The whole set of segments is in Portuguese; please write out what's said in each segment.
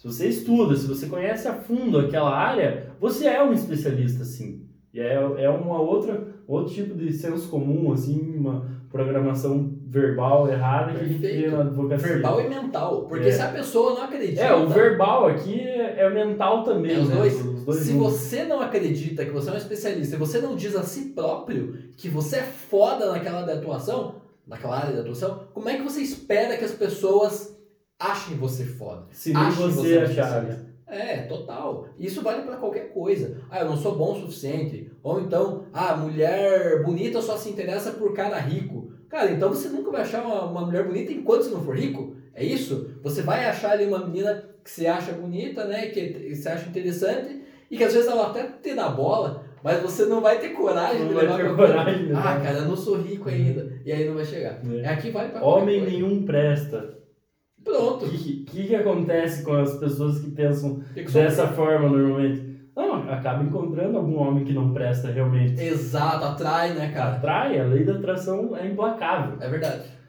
Se você estuda, se você conhece a fundo aquela área, você é um especialista, sim. E é, é uma outra, outro tipo de senso comum, assim, uma programação verbal errada que a gente vê na advocacia. Verbal e mental. Porque é. se a pessoa não acredita. É, o verbal aqui é, é mental também. É, os, né? dois. os dois. Se você não acredita que você é um especialista e você não diz a si próprio que você é foda naquela da atuação, naquela área da atuação, como é que você espera que as pessoas achem você foda? Se nem você, achar. É, total. Isso vale para qualquer coisa. Ah, eu não sou bom o suficiente. Ou então, ah, mulher bonita só se interessa por cara rico. Cara, então você nunca vai achar uma, uma mulher bonita enquanto você não for rico. É isso? Você vai achar ali uma menina que você acha bonita, né? Que você acha interessante e que às vezes ela até te dá bola, mas você não vai ter coragem não de levar pra coragem, né? Ah, cara, eu não sou rico ainda. E aí não vai chegar. É. Aqui vale pra Homem nenhum presta. Pronto. O que, que, que, acontece com as pessoas que pensam que que dessa forma normalmente? Não, acaba encontrando algum homem que não presta realmente. Exato, atrai, né, cara? Atrai, a lei da atração é implacável. É verdade.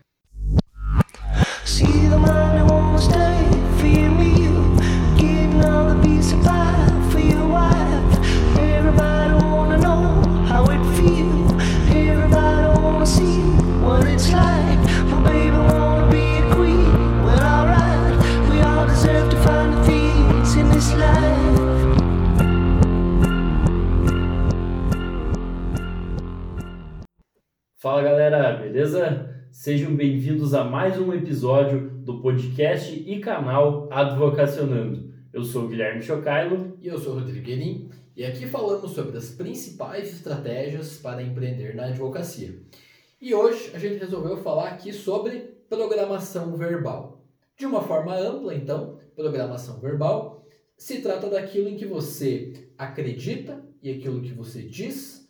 Fala beleza? Sejam bem-vindos a mais um episódio do podcast e canal Advocacionando. Eu sou o Guilherme Chocailo. E eu sou o Rodrigo Guerin. E aqui falamos sobre as principais estratégias para empreender na advocacia. E hoje a gente resolveu falar aqui sobre programação verbal. De uma forma ampla, então, programação verbal se trata daquilo em que você acredita e aquilo que você diz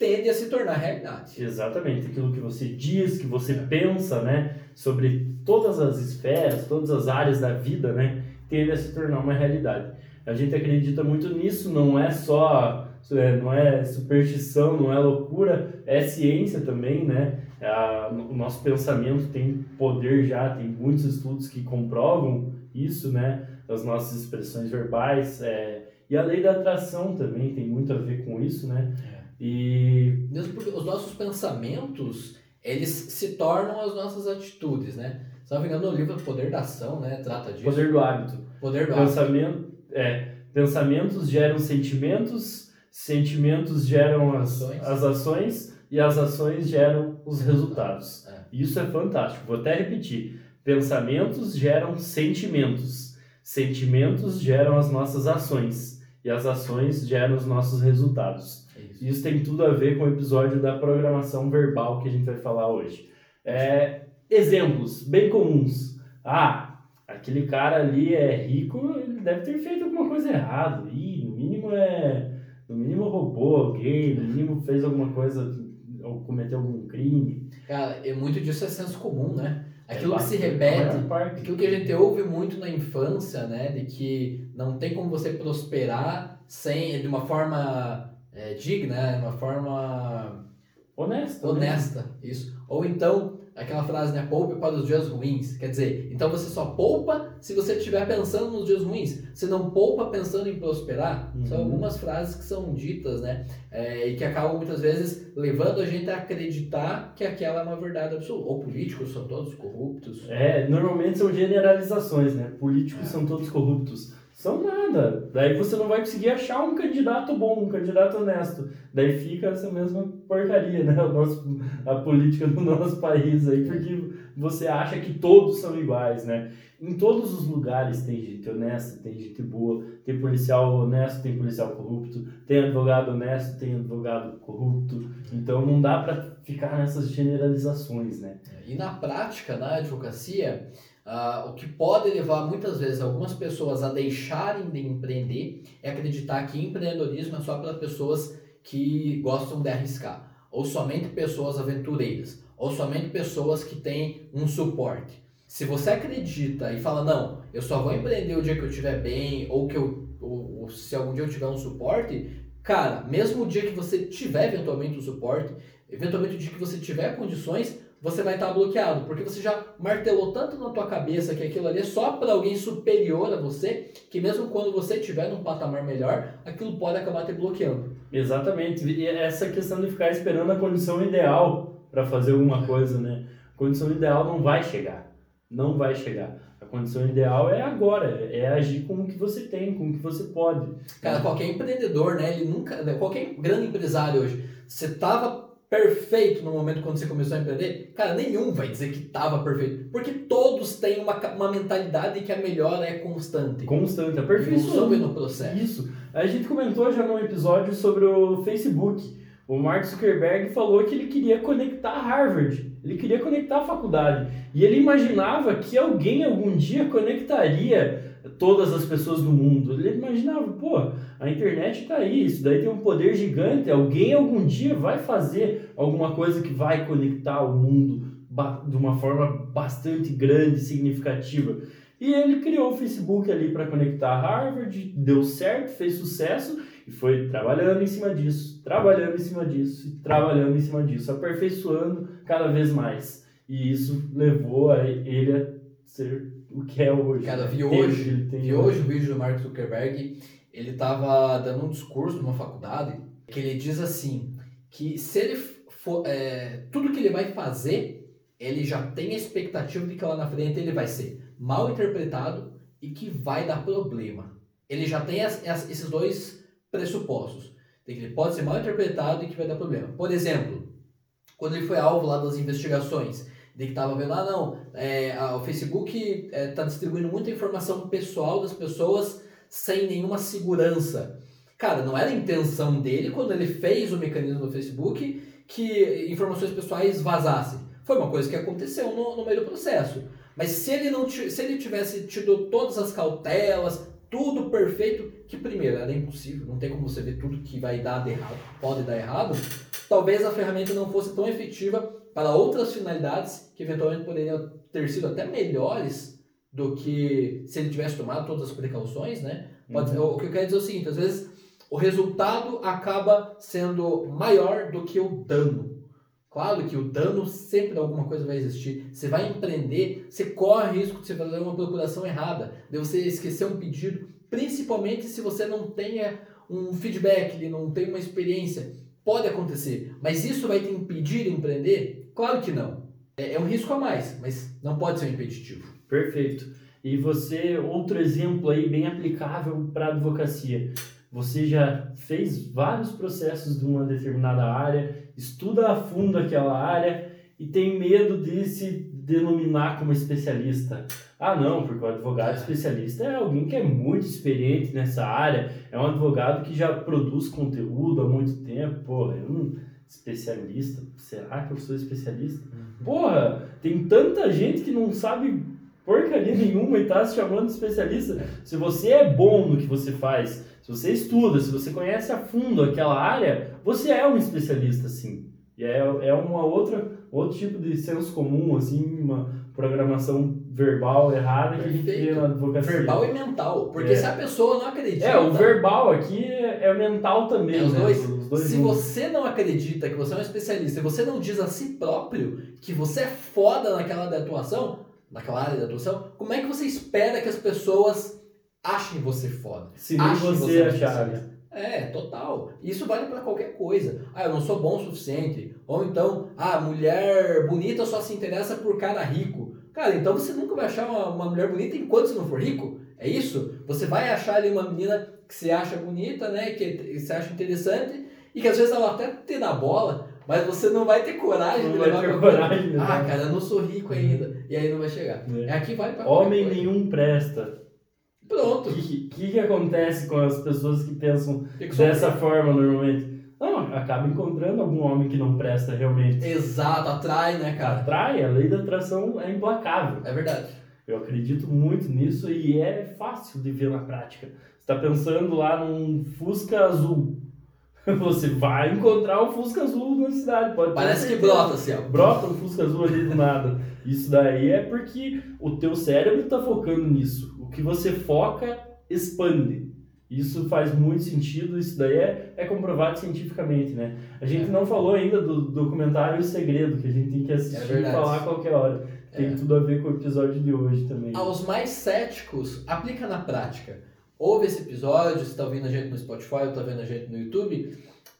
tende a se tornar realidade. Exatamente, aquilo que você diz, que você pensa, né, sobre todas as esferas, todas as áreas da vida, né, tende a se tornar uma realidade. A gente acredita muito nisso, não é só, é, não é superstição, não é loucura, é ciência também, né? A, o nosso pensamento tem poder já, tem muitos estudos que comprovam isso, né? As nossas expressões verbais, é, e a lei da atração também tem muito a ver com isso, né? É e mesmo porque os nossos pensamentos, eles se tornam as nossas atitudes, né? Se não me engano, no livro Poder da Ação, né, trata disso. Poder do hábito. Poder do Pensamento, hábito. É, pensamentos geram sentimentos, sentimentos geram as ações, as ações e as ações geram os resultados. É. Isso é fantástico. Vou até repetir. Pensamentos geram sentimentos. Sentimentos geram as nossas ações e as ações geram os nossos resultados. Isso. Isso tem tudo a ver com o episódio da programação verbal que a gente vai falar hoje. É, exemplos bem comuns. Ah, aquele cara ali é rico, ele deve ter feito alguma coisa errada. Ih, no mínimo é. No mínimo roubou alguém, no mínimo fez alguma coisa ou cometeu algum crime. Cara, é muito disso é senso comum, né? Aquilo que se repete, aquilo que a gente ouve muito na infância, né? De que não tem como você prosperar sem, de uma forma é, digna, de uma forma honesta. Honesta, né? isso. Ou então, aquela frase, né? Poupe para os dias ruins. Quer dizer, então você só poupa se você estiver pensando nos dias ruins. Você não poupa pensando em prosperar. Uhum. São algumas frases que são ditas, né? É, e que acabam muitas vezes levando a gente a acreditar que aquela é uma verdade absoluta. Ou políticos são todos corruptos. É, normalmente são generalizações, né? Políticos é. são todos corruptos. São nada. Daí você não vai conseguir achar um candidato bom, um candidato honesto. Daí fica essa mesma porcaria, né? O nosso, a política do nosso país aí, porque você acha que todos são iguais, né? Em todos os lugares tem gente honesta, tem gente boa, tem policial honesto, tem policial corrupto, tem advogado honesto, tem advogado corrupto. Então não dá para ficar nessas generalizações, né? E na prática, na advocacia, Uh, o que pode levar muitas vezes algumas pessoas a deixarem de empreender é acreditar que empreendedorismo é só para pessoas que gostam de arriscar, ou somente pessoas aventureiras, ou somente pessoas que têm um suporte. Se você acredita e fala, não, eu só vou empreender o dia que eu estiver bem, ou que eu, ou, ou se algum dia eu tiver um suporte, cara, mesmo o dia que você tiver eventualmente um suporte, eventualmente o dia que você tiver condições, você vai estar bloqueado, porque você já martelou tanto na tua cabeça que aquilo ali é só para alguém superior a você, que mesmo quando você estiver num patamar melhor, aquilo pode acabar te bloqueando. Exatamente. E essa questão de ficar esperando a condição ideal para fazer alguma coisa, né? A condição ideal não vai chegar. Não vai chegar. A condição ideal é agora, é agir com o que você tem, com o que você pode. Cara, qualquer empreendedor, né? Ele nunca, qualquer grande empresário hoje, você tava perfeito no momento quando você começou a empreender, cara, nenhum vai dizer que estava perfeito. Porque todos têm uma, uma mentalidade que a melhora é constante. Constante, é perfeito. no processo. Isso. A gente comentou já num episódio sobre o Facebook. O Mark Zuckerberg falou que ele queria conectar Harvard, ele queria conectar a faculdade. E ele imaginava que alguém algum dia conectaria todas as pessoas do mundo. Ele imaginava, pô, a internet está aí, isso daí tem um poder gigante, alguém algum dia vai fazer alguma coisa que vai conectar o mundo de uma forma bastante grande, significativa. E ele criou o Facebook ali para conectar Harvard, deu certo, fez sucesso e foi trabalhando em cima disso, trabalhando em cima disso, trabalhando em cima disso, aperfeiçoando cada vez mais. E isso levou a ele a ser o que é hoje. Cara, vi hoje, tem, vi hoje o vídeo do Mark Zuckerberg, ele estava dando um discurso numa faculdade que ele diz assim, que se ele for, é, tudo que ele vai fazer, ele já tem a expectativa de que lá na frente ele vai ser mal interpretado e que vai dar problema. Ele já tem as, as, esses dois pressupostos. De que ele pode ser mal interpretado e que vai dar problema. Por exemplo, quando ele foi alvo lá das investigações, de que estava vendo, ah não, é, a, o Facebook está é, distribuindo muita informação pessoal das pessoas sem nenhuma segurança. Cara, não era a intenção dele quando ele fez o mecanismo do Facebook que informações pessoais vazassem. Foi uma coisa que aconteceu no, no meio do processo. Mas se ele não se ele tivesse tido todas as cautelas, tudo perfeito, que primeiro era impossível, não tem como você ver tudo que vai dar errado, pode dar errado, talvez a ferramenta não fosse tão efetiva para outras finalidades que eventualmente poderiam ter sido até melhores do que se ele tivesse tomado todas as precauções, né? Pode, uhum. O que eu quero dizer é o seguinte, às vezes o resultado acaba sendo maior do que o dano. Claro que o dano sempre alguma coisa vai existir. Você vai empreender, você corre risco de você fazer uma procuração errada, de você esquecer um pedido, principalmente se você não tenha um feedback, não tem uma experiência. Pode acontecer, mas isso vai te impedir de empreender? Claro que não. É, é um risco a mais, mas não pode ser um impeditivo. Perfeito. E você, outro exemplo aí bem aplicável para a advocacia. Você já fez vários processos de uma determinada área, estuda a fundo aquela área e tem medo de se denominar como especialista. Ah, não, porque o advogado especialista é alguém que é muito experiente nessa área, é um advogado que já produz conteúdo há muito tempo. Porra, eu não. Especialista? Será que eu sou especialista? Uhum. Porra, tem tanta gente que não sabe porcaria nenhuma e tá se chamando de especialista. É. Se você é bom no que você faz, se você estuda, se você conhece a fundo aquela área, você é um especialista, sim. E é, é uma outra, outro tipo de senso comum, assim, uma programação verbal errada Perfeito. que a gente vê na advocacia. Verbal e mental. Porque é. se a pessoa não acredita... É, o verbal aqui é, é mental também. É os, né? dois. Dois. Se juntos. você não acredita que você é um especialista e você não diz a si próprio que você é foda naquela atuação, naquela área de atuação, como é que você espera que as pessoas achem você foda. Se nem você, você achar. Né? É, total. Isso vale para qualquer coisa. Ah, eu não sou bom o suficiente. Ou então, ah, mulher bonita só se interessa por cara rico. Cara, então você nunca vai achar uma, uma mulher bonita enquanto você não for rico. É isso? Você vai achar ali uma menina que você acha bonita, né? Que você acha interessante e que às vezes ela até te dá bola, mas você não vai ter coragem não de levar ter coragem, Ah, cara, eu não sou rico ainda. E aí não vai chegar. É. Aqui vai pra Homem nenhum presta. Pronto. O que, que, que, acontece com as pessoas que pensam que dessa forma normalmente? Não, acaba encontrando algum homem que não presta realmente. Exato, atrai, né, cara? Atrai, a lei da atração é implacável. É verdade. Eu acredito muito nisso e é fácil de ver na prática. Você está pensando lá num Fusca azul. Você vai encontrar um Fusca azul na cidade. Pode Parece que brota assim, ó. Brota um Fusca azul ali do nada. Isso daí é porque o teu cérebro está focando nisso. O que você foca expande. Isso faz muito sentido, isso daí é, é comprovado cientificamente, né? A gente é. não falou ainda do documentário O Segredo, que a gente tem que assistir é e falar a qualquer hora. Tem é. tudo a ver com o episódio de hoje também. Aos mais céticos, aplica na prática. Ouve esse episódio, se está ouvindo a gente no Spotify ou está vendo a gente no YouTube,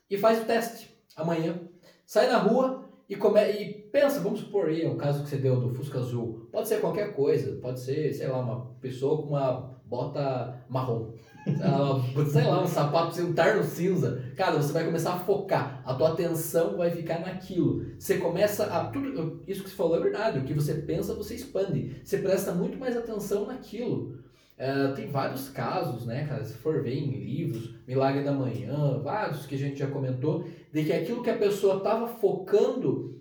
e faz o teste amanhã. Sai na rua e, come... e pensa, vamos supor aí, o caso que você deu do Fusca Azul. Pode ser qualquer coisa, pode ser, sei lá, uma pessoa com uma bota marrom sei lá, um sapato, um terno cinza. Cara, você vai começar a focar. A tua atenção vai ficar naquilo. Você começa a. Tudo, isso que você falou é verdade. O que você pensa, você expande. Você presta muito mais atenção naquilo. É, tem vários casos, né, cara? Se for ver em livros, Milagre da Manhã, vários que a gente já comentou, de que aquilo que a pessoa estava focando,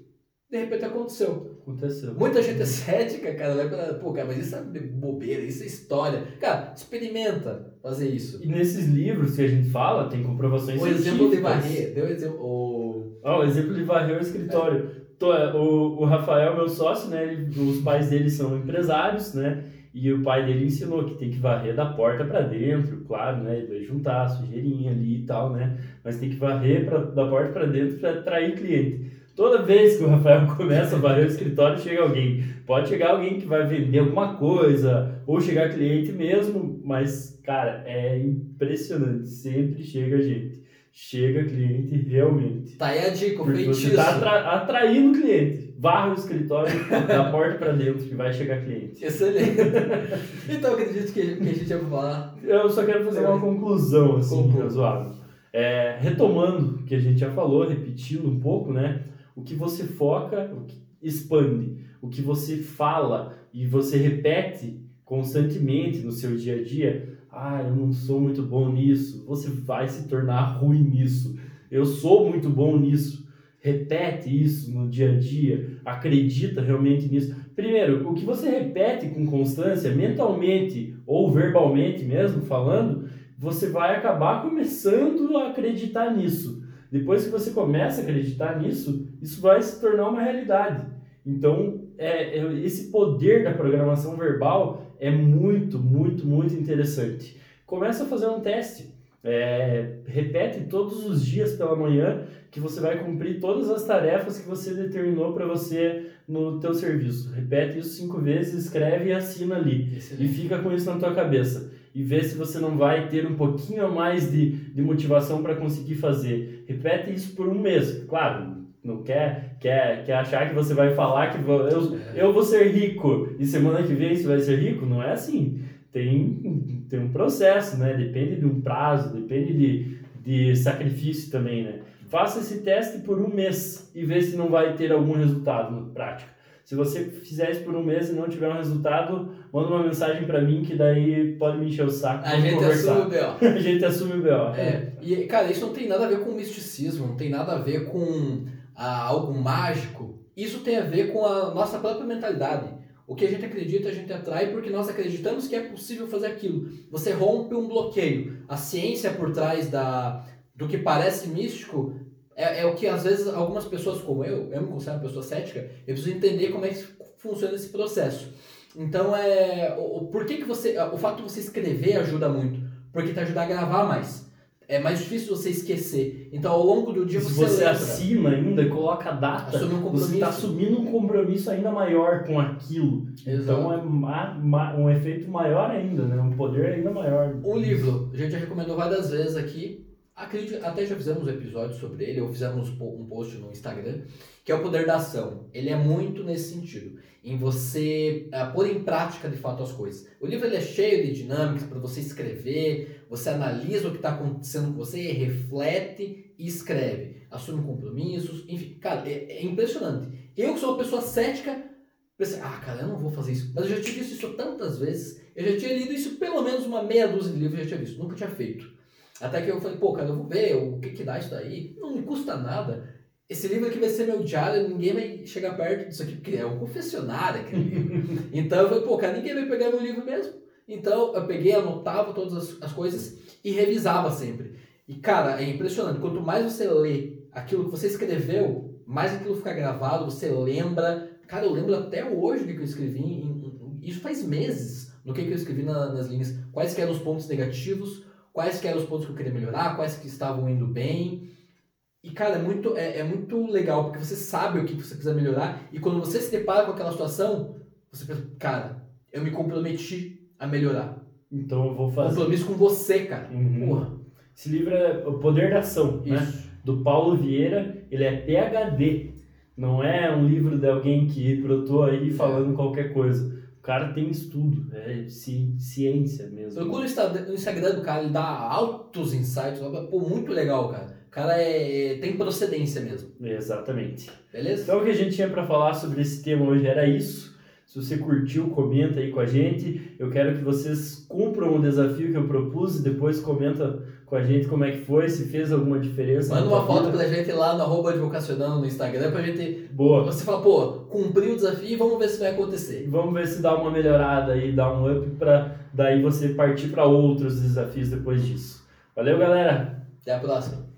de repente aconteceu. Aconteceu. Muita gente é cética, cara, vai pra, pô, cara, mas isso é bobeira, isso é história. Cara, experimenta fazer isso. E nesses livros que a gente fala, tem comprovações o científicas. O exemplo de varrer, deu exemplo, o... Ah, o exemplo de varrer o escritório. É, o, o Rafael, meu sócio, né, ele, os pais dele são empresários, né, e o pai dele ensinou que tem que varrer da porta para dentro, claro, né? Vai juntar sujeirinha ali e tal, né? Mas tem que varrer pra, da porta para dentro para atrair cliente. Toda vez que o Rafael começa a varrer o escritório, chega alguém. Pode chegar alguém que vai vender alguma coisa, ou chegar cliente mesmo, mas, cara, é impressionante. Sempre chega gente. Chega cliente realmente. Tá aí a dica, Porque você tá atra atraindo cliente. Varra o escritório da porta para dentro que vai chegar cliente. Excelente. então, acredito que, que a gente vai falar. Eu só quero fazer uma conclusão, assim, razoável. É, retomando o que a gente já falou, repetindo um pouco, né? O que você foca, o que expande. O que você fala e você repete constantemente no seu dia a dia, ah, eu não sou muito bom nisso, você vai se tornar ruim nisso. Eu sou muito bom nisso. Repete isso no dia a dia, acredita realmente nisso. Primeiro, o que você repete com constância, mentalmente ou verbalmente mesmo falando, você vai acabar começando a acreditar nisso. Depois que você começa a acreditar nisso, isso vai se tornar uma realidade. Então, é, é, esse poder da programação verbal é muito, muito, muito interessante. Começa a fazer um teste. É, repete todos os dias pela manhã que você vai cumprir todas as tarefas que você determinou para você no teu serviço. Repete isso cinco vezes, escreve e assina ali. Excelente. E fica com isso na tua cabeça e ver se você não vai ter um pouquinho a mais de, de motivação para conseguir fazer. Repete isso por um mês. Claro, não quer, quer, quer achar que você vai falar que vou, eu, eu vou ser rico e semana que vem você vai ser rico. Não é assim. Tem, tem um processo, né? Depende de um prazo, depende de, de sacrifício também, né? Faça esse teste por um mês e vê se não vai ter algum resultado na prática. Se você fizer isso por um mês e não tiver um resultado, manda uma mensagem para mim que daí pode me encher o saco. A gente conversar. assume o BO. a gente assume o BO. É. E, cara, isso não tem nada a ver com misticismo, não tem nada a ver com ah, algo mágico. Isso tem a ver com a nossa própria mentalidade. O que a gente acredita, a gente atrai porque nós acreditamos que é possível fazer aquilo. Você rompe um bloqueio. A ciência por trás da, do que parece místico é, é o que às vezes algumas pessoas como eu, eu me considero uma pessoa cética, eu preciso entender como é que funciona esse processo. Então é o por que, que você o fato de você escrever ajuda muito, porque te ajuda a gravar mais. É mais difícil você esquecer. Então, ao longo do dia, Se você, você assina ainda coloca a data, um você está assumindo um compromisso ainda maior com aquilo. Exato. Então, é um efeito maior ainda, né? um poder ainda maior. Um livro, a gente já recomendou várias vezes aqui, Acredito, até já fizemos um episódio sobre ele, ou fizemos um post no Instagram, que é o poder da ação. Ele é muito nesse sentido, em você uh, pôr em prática de fato as coisas. O livro ele é cheio de dinâmicas para você escrever, você analisa o que está acontecendo com você, reflete e escreve. Assume compromissos, enfim, cara, é, é impressionante. Eu que sou uma pessoa cética, pensei, ah, cara, eu não vou fazer isso. Mas eu já tinha visto isso tantas vezes, eu já tinha lido isso pelo menos uma meia dúzia de livros, eu já tinha visto, nunca tinha feito. Até que eu falei, pô, cara, eu vou ver o que, que dá isso daí. Não me custa nada. Esse livro aqui vai ser meu diário, ninguém vai chegar perto disso aqui, porque é um confessionário aquele livro. Então eu falei, pô, cara, ninguém vai pegar meu livro mesmo. Então eu peguei, anotava todas as, as coisas e revisava sempre. E cara, é impressionante. Quanto mais você lê aquilo que você escreveu, mais aquilo fica gravado, você lembra. Cara, eu lembro até hoje o que eu escrevi. Isso faz meses no que, que eu escrevi na, nas linhas. Quais eram os pontos negativos, quais que eram os pontos que eu queria melhorar, quais que estavam indo bem. E, cara, é muito, é, é muito legal, porque você sabe o que você precisa melhorar, e quando você se depara com aquela situação, você pensa, cara, eu me comprometi a melhorar. Então eu vou fazer. Compromisso com você, cara. Uhum. Porra. Esse livro é O Poder da Ação, né? Isso. Do Paulo Vieira. Ele é PhD. Não é um livro de alguém que brotou aí falando qualquer coisa. O cara tem estudo, é ci- ciência mesmo. Procura o Instagram do cara, ele dá altos insights. Pô, muito legal, cara. O cara é, tem procedência mesmo. Exatamente. Beleza? Então o que a gente tinha para falar sobre esse tema hoje era isso. Se você curtiu, comenta aí com a gente. Eu quero que vocês cumpram o desafio que eu propus e depois comenta com a gente como é que foi, se fez alguma diferença. Manda uma foto vida. pra gente lá no arroba advocacionando no Instagram pra gente. Boa. Você fala, pô, cumpri o desafio e vamos ver se vai acontecer. Vamos ver se dá uma melhorada aí, dá um up para daí você partir para outros desafios depois disso. Valeu, galera. Até a próxima.